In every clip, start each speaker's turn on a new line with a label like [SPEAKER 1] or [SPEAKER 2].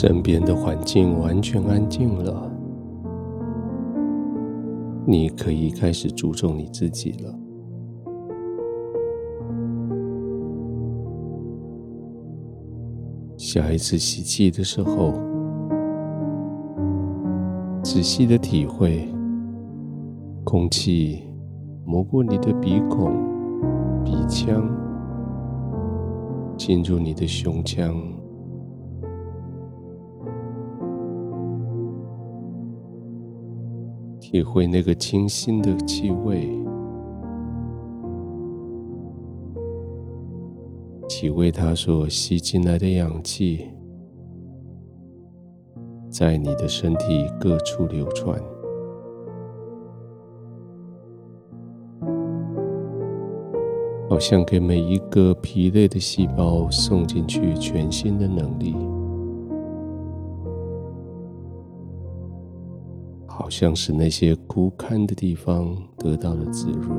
[SPEAKER 1] 身边的环境完全安静了，你可以开始注重你自己了。下一次吸气的时候，仔细的体会空气磨过你的鼻孔、鼻腔，进入你的胸腔。体会那个清新的气味，体会它所吸进来的氧气，在你的身体各处流传，好像给每一个疲累的细胞送进去全新的能力。好像是那些枯干的地方得到了滋润，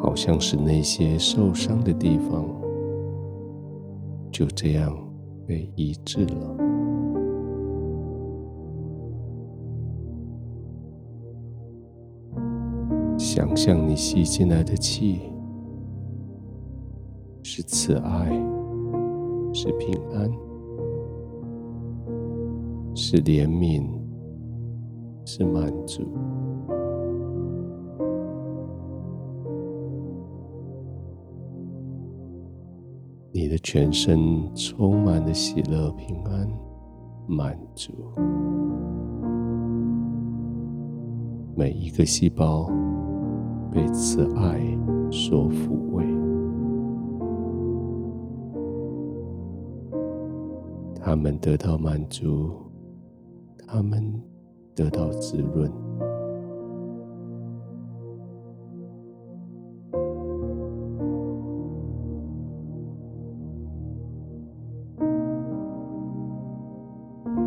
[SPEAKER 1] 好像是那些受伤的地方就这样被医治了。想象你吸进来的气是慈爱，是平安。是怜悯，是满足。你的全身充满了喜乐、平安、满足。每一个细胞被慈爱所抚慰，他们得到满足。他们得到滋润，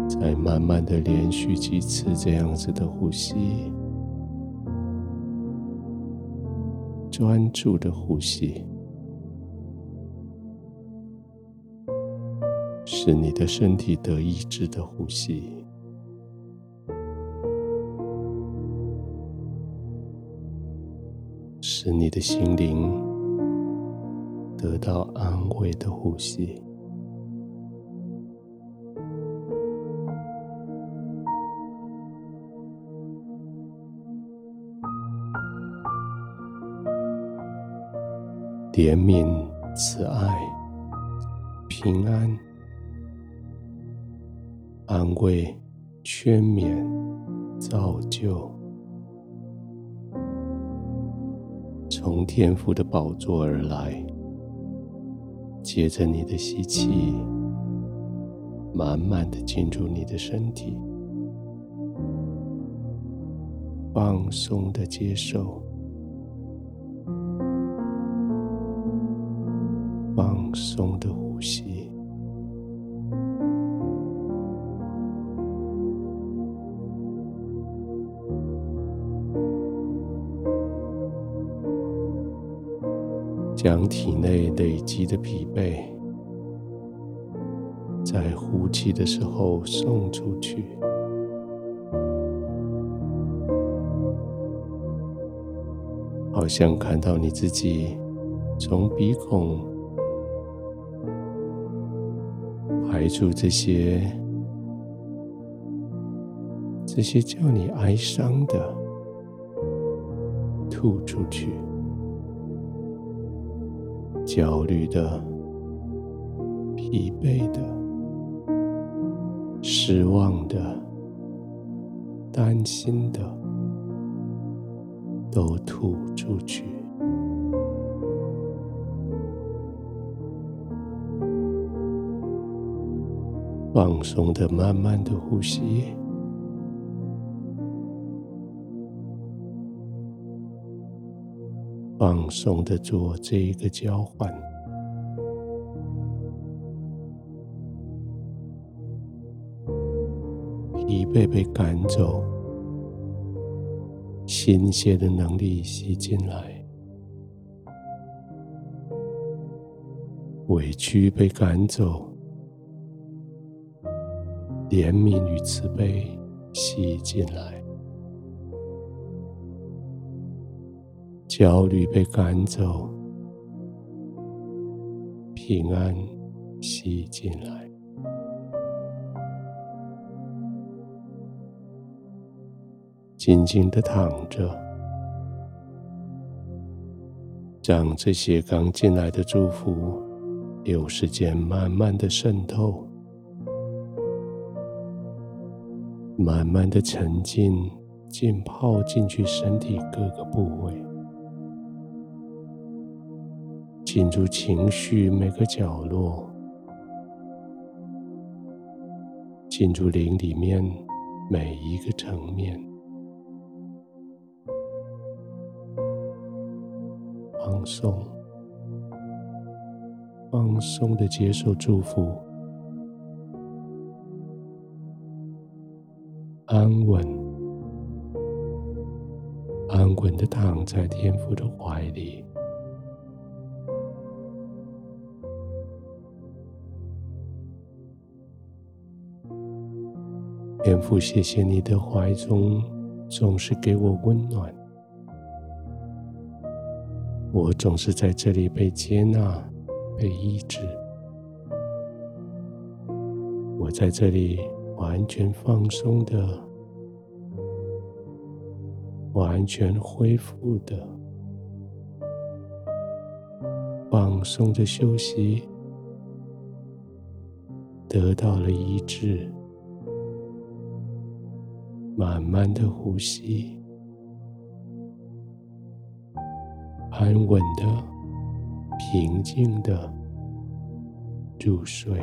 [SPEAKER 1] 再慢慢的连续几次这样子的呼吸，专注的呼吸，使你的身体得医治的呼吸。使你的心灵得到安慰的呼吸，怜悯、慈爱、平安、安慰、劝勉、造就。从天父的宝座而来，接着你的吸气，满满的进入你的身体，放松的接受，放松将体内累积的疲惫，在呼气的时候送出去，好像看到你自己从鼻孔排出这些这些叫你哀伤的，吐出去。焦虑的、疲惫的、失望的、担心的，都吐出去。放松的、慢慢的呼吸。放松的做这一个交换，疲惫被赶走，新鲜的能力吸进来，委屈被赶走，怜悯与慈悲吸进来，焦虑被赶走，平安吸进来，静静的躺着。让这些刚进来的祝福有时间慢慢的渗透，慢慢的沉浸、浸泡进去身体各个部位，进入情绪每个角落，进入灵里面每一个层面。放松，放松的接受祝福，安稳，安稳的躺在天父的怀里。天父，谢谢你的怀中总是给我温暖。我总是在这里被接纳、被医治。我在这里完全放松的、完全恢复的、放松的休息，得到了医治，慢慢的呼吸。安稳的、平静的入睡。